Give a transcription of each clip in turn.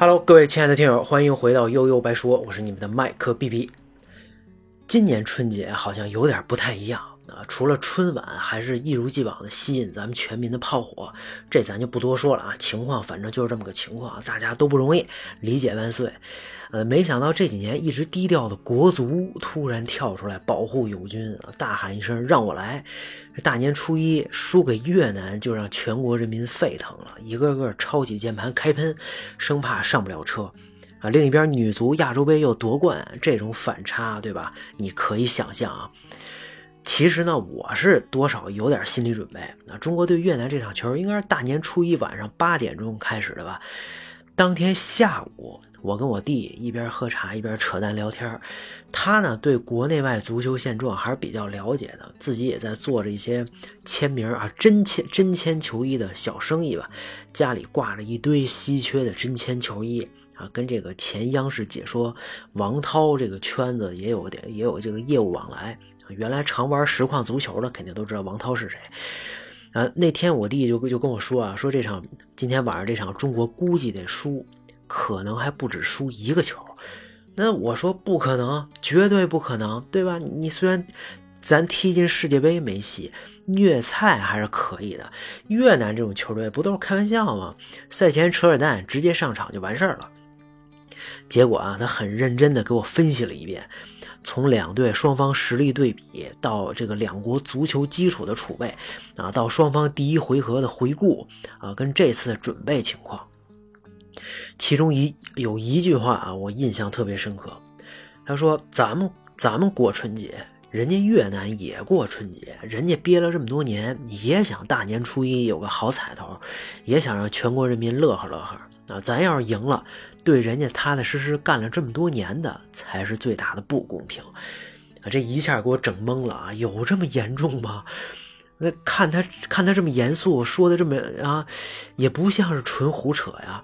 Hello，各位亲爱的听友，欢迎回到悠悠白说，我是你们的麦克 B B。今年春节好像有点不太一样啊，除了春晚，还是一如既往的吸引咱们全民的炮火，这咱就不多说了啊。情况反正就是这么个情况，大家都不容易，理解万岁。呃，没想到这几年一直低调的国足突然跳出来保护友军，大喊一声让我来。大年初一输给越南，就让全国人民沸腾了，一个个抄起键盘开喷，生怕上不了车。啊，另一边女足亚洲杯又夺冠，这种反差，对吧？你可以想象啊。其实呢，我是多少有点心理准备。那中国对越南这场球应该是大年初一晚上八点钟开始的吧？当天下午。我跟我弟一边喝茶一边扯淡聊天他呢对国内外足球现状还是比较了解的，自己也在做着一些签名啊真签真签球衣的小生意吧，家里挂着一堆稀缺的真签球衣啊，跟这个前央视解说王涛这个圈子也有点也有这个业务往来。原来常玩实况足球的肯定都知道王涛是谁。啊，那天我弟就就跟我说啊，说这场今天晚上这场中国估计得输。可能还不止输一个球，那我说不可能，绝对不可能，对吧？你虽然咱踢进世界杯没戏，虐菜还是可以的。越南这种球队不都是开玩笑吗？赛前扯扯淡，直接上场就完事儿了。结果啊，他很认真的给我分析了一遍，从两队双方实力对比，到这个两国足球基础的储备，啊，到双方第一回合的回顾，啊，跟这次的准备情况。其中一有一句话啊，我印象特别深刻。他说：“咱们咱们过春节，人家越南也过春节，人家憋了这么多年，也想大年初一有个好彩头，也想让全国人民乐呵乐呵。啊，咱要是赢了，对人家踏踏实实干了这么多年的，才是最大的不公平。啊，这一下给我整懵了啊！有这么严重吗？那看他看他这么严肃，说的这么啊，也不像是纯胡扯呀。”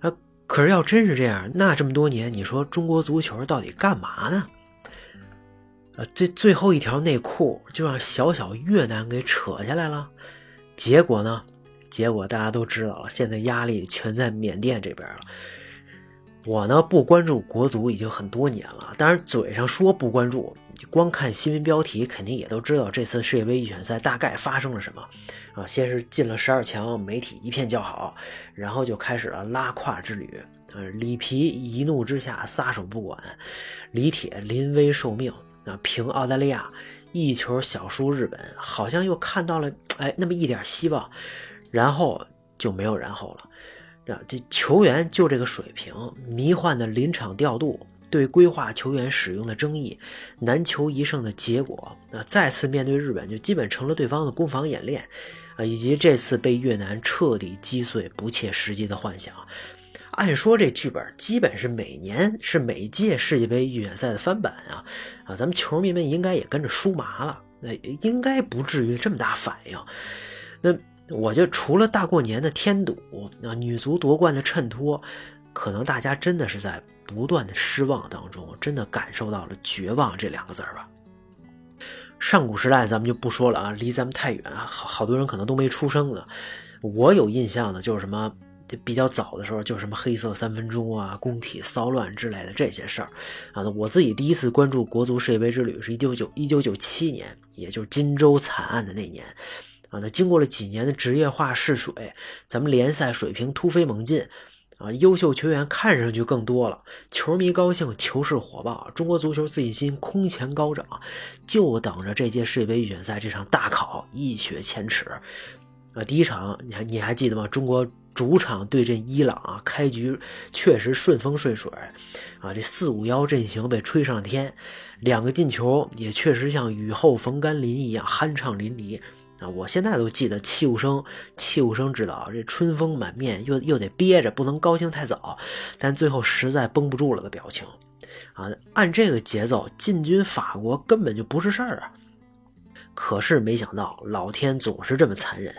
啊可是要真是这样，那这么多年，你说中国足球到底干嘛呢？呃，这最后一条内裤就让小小越南给扯下来了，结果呢？结果大家都知道了，现在压力全在缅甸这边了。我呢不关注国足已经很多年了，但是嘴上说不关注，光看新闻标题肯定也都知道这次世界杯预选赛大概发生了什么。啊，先是进了十二强，媒体一片叫好，然后就开始了拉胯之旅。啊，里皮一怒之下撒手不管，李铁临危受命啊，平澳大利亚一球小输日本，好像又看到了哎那么一点希望，然后就没有然后了。啊，这球员就这个水平，迷幻的临场调度，对规划球员使用的争议，难求一胜的结果，那再次面对日本就基本成了对方的攻防演练。啊以及这次被越南彻底击碎不切实际的幻想，按说这剧本基本是每年是每届世界杯预选赛的翻版啊啊，咱们球迷们应该也跟着输麻了，那应该不至于这么大反应。那我觉得除了大过年的添堵，啊，女足夺冠的衬托，可能大家真的是在不断的失望当中，真的感受到了绝望这两个字儿吧。上古时代咱们就不说了啊，离咱们太远，好好多人可能都没出生呢。我有印象的，就是什么比较早的时候，就是什么黑色三分钟啊、工体骚乱之类的这些事儿啊。我自己第一次关注国足世界杯之旅是一九九一九九七年，也就是金州惨案的那年啊。那经过了几年的职业化试水，咱们联赛水平突飞猛进。啊，优秀球员看上去更多了，球迷高兴，球市火爆，中国足球自信心空前高涨，就等着这届世界杯预选赛这场大考一雪前耻。啊，第一场你还你还记得吗？中国主场对阵伊朗啊，开局确实顺风顺水，啊，这四五幺阵型被吹上天，两个进球也确实像雨后逢甘霖一样酣畅淋漓。啊，我现在都记得戚务生，戚务生知道这春风满面，又又得憋着，不能高兴太早，但最后实在绷不住了的表情。啊，按这个节奏进军法国根本就不是事儿啊！可是没想到，老天总是这么残忍，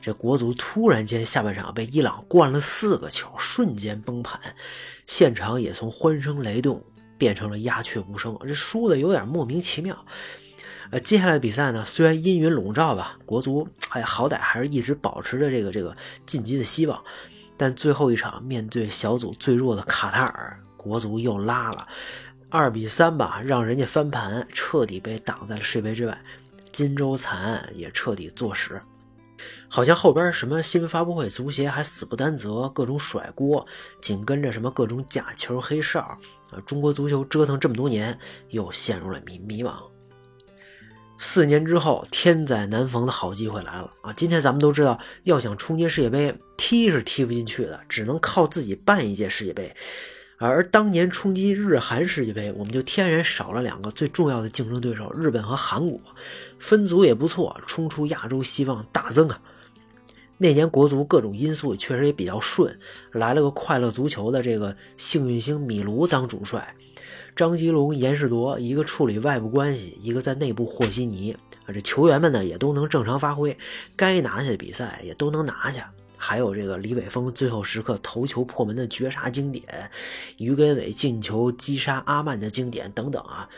这国足突然间下半场被伊朗灌了四个球，瞬间崩盘，现场也从欢声雷动变成了鸦雀无声，这输的有点莫名其妙。呃，接下来比赛呢，虽然阴云笼罩吧，国足哎，好歹还是一直保持着这个这个晋级的希望。但最后一场面对小组最弱的卡塔尔，国足又拉了二比三吧，让人家翻盘，彻底被挡在了世界杯之外。金州惨案也彻底坐实。好像后边什么新闻发布会，足协还死不担责，各种甩锅，紧跟着什么各种假球黑哨啊！中国足球折腾这么多年，又陷入了迷迷茫。四年之后，天灾难逢的好机会来了啊！今天咱们都知道，要想冲击世界杯，踢是踢不进去的，只能靠自己办一届世界杯。而当年冲击日韩世界杯，我们就天然少了两个最重要的竞争对手，日本和韩国。分组也不错，冲出亚洲希望大增啊！那年国足各种因素确实也比较顺，来了个快乐足球的这个幸运星米卢当主帅，张吉龙、严世铎一个处理外部关系，一个在内部和稀泥啊，这球员们呢也都能正常发挥，该拿下的比赛也都能拿下。还有这个李玮峰最后时刻头球破门的绝杀经典，于根伟进球击杀阿曼的经典等等啊，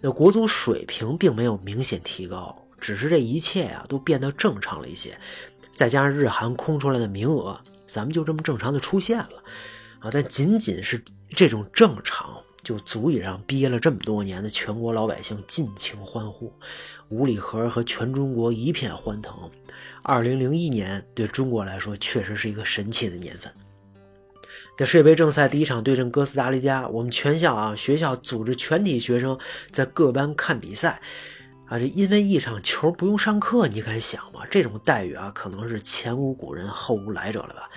那国足水平并没有明显提高，只是这一切啊都变得正常了一些，再加上日韩空出来的名额，咱们就这么正常的出现了啊，但仅仅是这种正常。就足以让憋了这么多年的全国老百姓尽情欢呼，五里河和全中国一片欢腾。二零零一年对中国来说确实是一个神奇的年份。这世界杯正赛第一场对阵哥斯达黎加，我们全校啊学校组织全体学生在各班看比赛，啊这因为一场球不用上课，你敢想吗？这种待遇啊可能是前无古人后无来者了吧。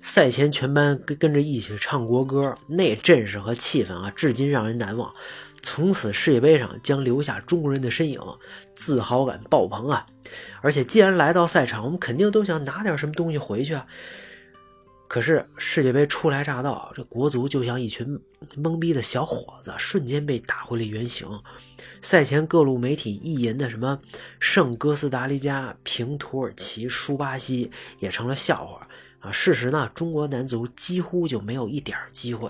赛前全班跟跟着一起唱国歌，那阵势和气氛啊，至今让人难忘。从此世界杯上将留下中国人的身影，自豪感爆棚啊！而且既然来到赛场，我们肯定都想拿点什么东西回去啊。可是世界杯初来乍到，这国足就像一群懵逼的小伙子，瞬间被打回了原形。赛前各路媒体意淫的什么胜哥斯达黎加、平土耳其、输巴西，也成了笑话。啊，事实呢，中国男足几乎就没有一点机会。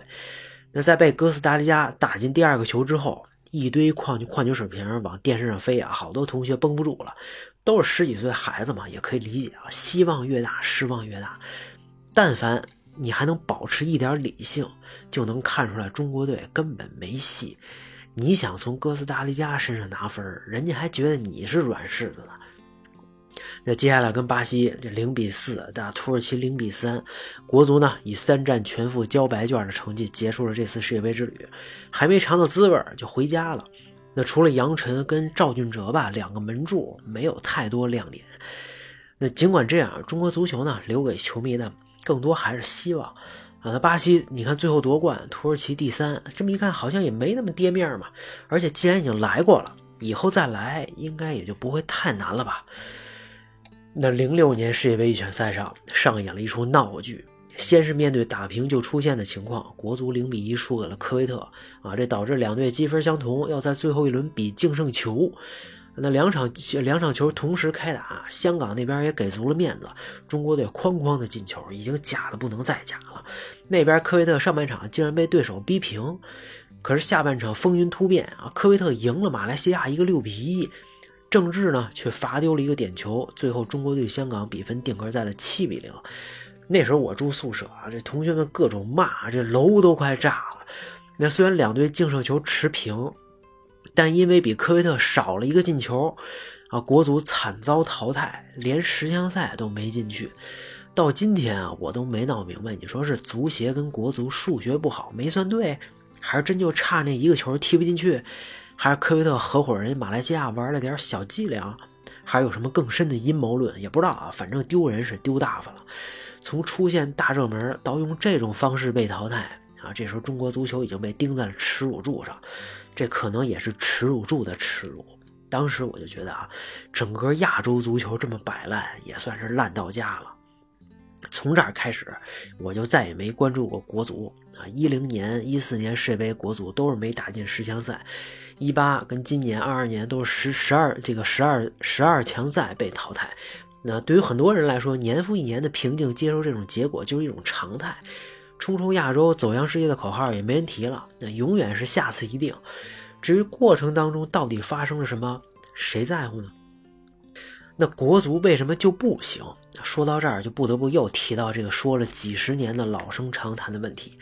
那在被哥斯达黎加打进第二个球之后，一堆矿矿泉水瓶往电视上飞啊，好多同学绷不住了，都是十几岁孩子嘛，也可以理解啊。希望越大，失望越大。但凡你还能保持一点理性，就能看出来中国队根本没戏。你想从哥斯达黎加身上拿分，人家还觉得你是软柿子呢。那接下来跟巴西这零比四打土耳其零比三，国足呢以三战全负交白卷的成绩结束了这次世界杯之旅，还没尝到滋味就回家了。那除了杨晨跟赵俊哲吧两个门柱，没有太多亮点。那尽管这样，中国足球呢留给球迷的更多还是希望啊。那巴西你看最后夺冠，土耳其第三，这么一看好像也没那么跌面嘛。而且既然已经来过了，以后再来应该也就不会太难了吧。那零六年世界杯预选赛上上演了一出闹剧，先是面对打平就出现的情况，国足零比一输给了科威特啊，这导致两队积分相同，要在最后一轮比净胜球。那两场两场球同时开打，香港那边也给足了面子，中国队哐哐的进球，已经假的不能再假了。那边科威特上半场竟然被对手逼平，可是下半场风云突变啊，科威特赢了马来西亚一个六比一。郑智呢，却罚丢了一个点球，最后中国队香港比分定格在了七比零。那时候我住宿舍啊，这同学们各种骂，这楼都快炸了。那虽然两队净胜球持平，但因为比科威特少了一个进球，啊，国足惨遭淘汰，连十强赛都没进去。到今天啊，我都没闹明白，你说是足协跟国足数学不好没算对，还是真就差那一个球踢不进去？还是科威特合伙人马来西亚玩了点小伎俩，还有什么更深的阴谋论也不知道啊。反正丢人是丢大发了，从出现大热门到用这种方式被淘汰啊，这时候中国足球已经被钉在了耻辱柱上，这可能也是耻辱柱的耻辱。当时我就觉得啊，整个亚洲足球这么摆烂，也算是烂到家了。从这儿开始，我就再也没关注过国足啊。一零年、一四年世界杯，国足都是没打进十强赛。一八跟今年二二年都是十十二这个十二十二强赛被淘汰，那对于很多人来说，年复一年的平静接受这种结果就是一种常态。冲出亚洲走向世界的口号也没人提了，那永远是下次一定。至于过程当中到底发生了什么，谁在乎呢？那国足为什么就不行？说到这儿，就不得不又提到这个说了几十年的老生常谈的问题。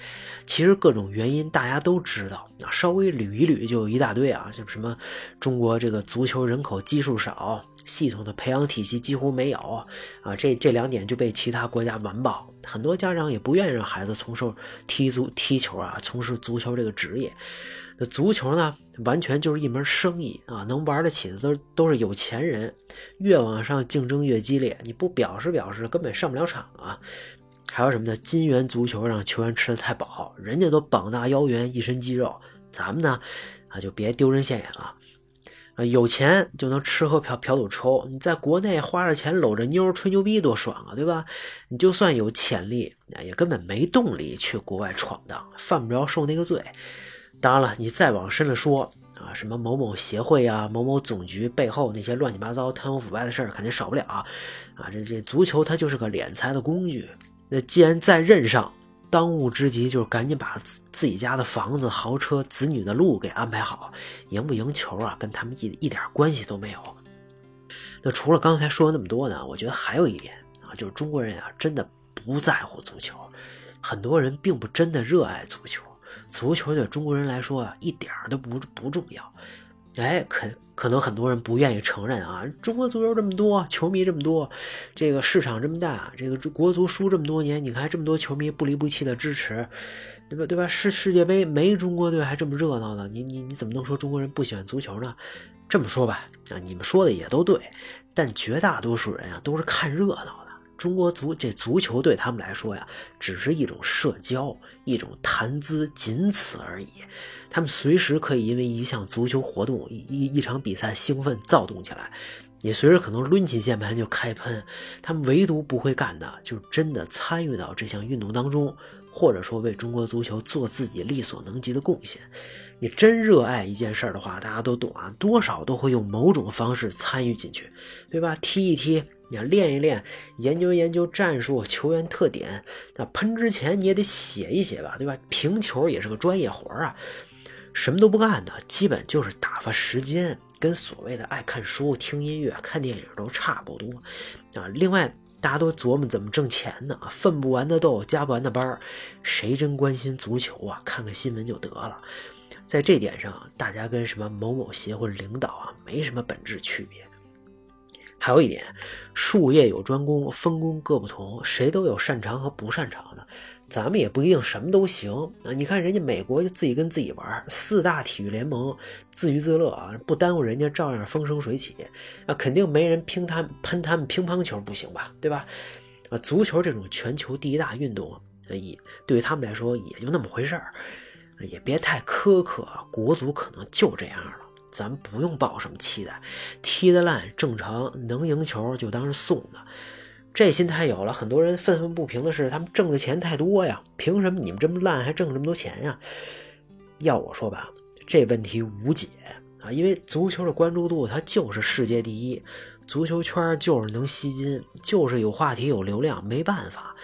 其实各种原因大家都知道，稍微捋一捋就有一大堆啊，像什么中国这个足球人口基数少，系统的培养体系几乎没有啊，这这两点就被其他国家完爆。很多家长也不愿意让孩子从事踢足踢球啊，从事足球这个职业。那足球呢，完全就是一门生意啊，能玩得起的都都是有钱人，越往上竞争越激烈，你不表示表示根本上不了场啊。还有什么呢？金元足球让球员吃的太饱，人家都膀大腰圆，一身肌肉，咱们呢啊就别丢人现眼了啊！有钱就能吃喝嫖嫖赌抽，你在国内花着钱搂着妞吹牛逼多爽啊，对吧？你就算有潜力，也根本没动力去国外闯荡，犯不着受那个罪。当然了，你再往深了说啊，什么某某协会啊、某某总局背后那些乱七八糟、贪污腐败的事儿，肯定少不了啊。这这足球它就是个敛财的工具。那既然在任上，当务之急就是赶紧把自自己家的房子、豪车、子女的路给安排好。赢不赢球啊，跟他们一一点关系都没有。那除了刚才说那么多呢，我觉得还有一点啊，就是中国人啊，真的不在乎足球，很多人并不真的热爱足球。足球对中国人来说啊，一点都不不重要。哎，可可能很多人不愿意承认啊。中国足球这么多，球迷这么多，这个市场这么大，这个国足输这么多年，你看这么多球迷不离不弃的支持，对吧？对吧？世世界杯没中国队还这么热闹呢，你你你怎么能说中国人不喜欢足球呢？这么说吧，啊，你们说的也都对，但绝大多数人啊都是看热闹的。中国足这足球对他们来说呀，只是一种社交，一种谈资，仅此而已。他们随时可以因为一项足球活动、一一场比赛兴奋躁动起来，也随时可能抡起键盘就开喷。他们唯独不会干的，就是真的参与到这项运动当中，或者说为中国足球做自己力所能及的贡献。你真热爱一件事儿的话，大家都懂啊，多少都会用某种方式参与进去，对吧？踢一踢。你要练一练，研究研究战术、球员特点。那喷之前你也得写一写吧，对吧？评球也是个专业活啊。什么都不干的，基本就是打发时间，跟所谓的爱看书、听音乐、看电影都差不多啊。另外，大家都琢磨怎么挣钱呢？分不完的豆，加不完的班谁真关心足球啊？看看新闻就得了。在这点上，大家跟什么某某协会领导啊，没什么本质区别。还有一点，术业有专攻，分工各不同，谁都有擅长和不擅长的。咱们也不一定什么都行啊。你看人家美国就自己跟自己玩，四大体育联盟自娱自乐啊，不耽误人家照样风生水起。那肯定没人拼他喷他们乒乓球不行吧？对吧？啊，足球这种全球第一大运动，也对于他们来说也就那么回事儿，也别太苛刻。国足可能就这样了。咱不用抱什么期待，踢得烂正常，能赢球就当是送的。这心态有了，很多人愤愤不平的是，他们挣的钱太多呀，凭什么你们这么烂还挣这么多钱呀？要我说吧，这问题无解啊，因为足球的关注度它就是世界第一，足球圈就是能吸金，就是有话题有流量，没办法。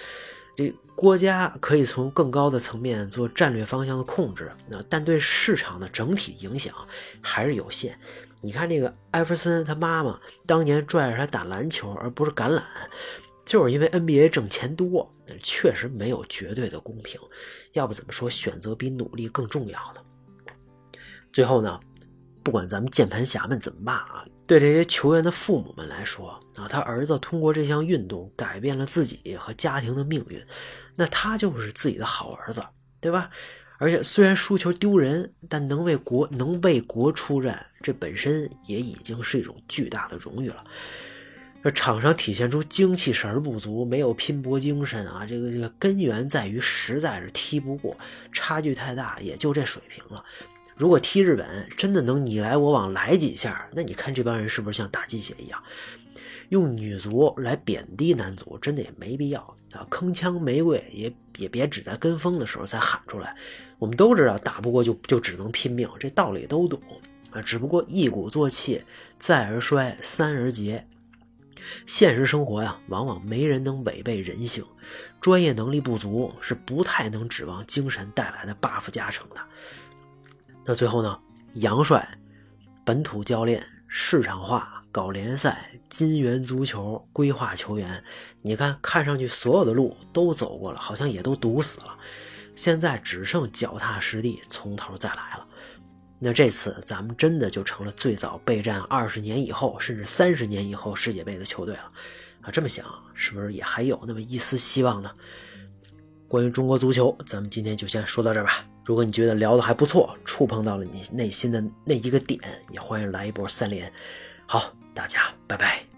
这国家可以从更高的层面做战略方向的控制，那但对市场的整体影响还是有限。你看这个艾弗森他妈妈当年拽着他打篮球而不是橄榄，就是因为 NBA 挣钱多，确实没有绝对的公平。要不怎么说选择比努力更重要呢？最后呢，不管咱们键盘侠们怎么骂啊。对这些球员的父母们来说啊，他儿子通过这项运动改变了自己和家庭的命运，那他就是自己的好儿子，对吧？而且虽然输球丢人，但能为国能为国出战，这本身也已经是一种巨大的荣誉了。这场上体现出精气神不足，没有拼搏精神啊，这个这个根源在于实在是踢不过，差距太大，也就这水平了。如果踢日本真的能你来我往来几下，那你看这帮人是不是像打鸡血一样？用女足来贬低男足，真的也没必要啊！铿锵玫瑰也也别只在跟风的时候才喊出来。我们都知道打不过就就只能拼命，这道理都懂啊。只不过一鼓作气，再而衰，三而竭。现实生活呀，往往没人能违背人性，专业能力不足是不太能指望精神带来的 buff 加成的。那最后呢？杨帅，本土教练，市场化，搞联赛、金元足球、规划球员，你看，看上去所有的路都走过了，好像也都堵死了。现在只剩脚踏实地，从头再来了。那这次咱们真的就成了最早备战二十年以后，甚至三十年以后世界杯的球队了啊！这么想，是不是也还有那么一丝希望呢？关于中国足球，咱们今天就先说到这儿吧。如果你觉得聊的还不错，触碰到了你内心的那一个点，也欢迎来一波三连。好，大家拜拜。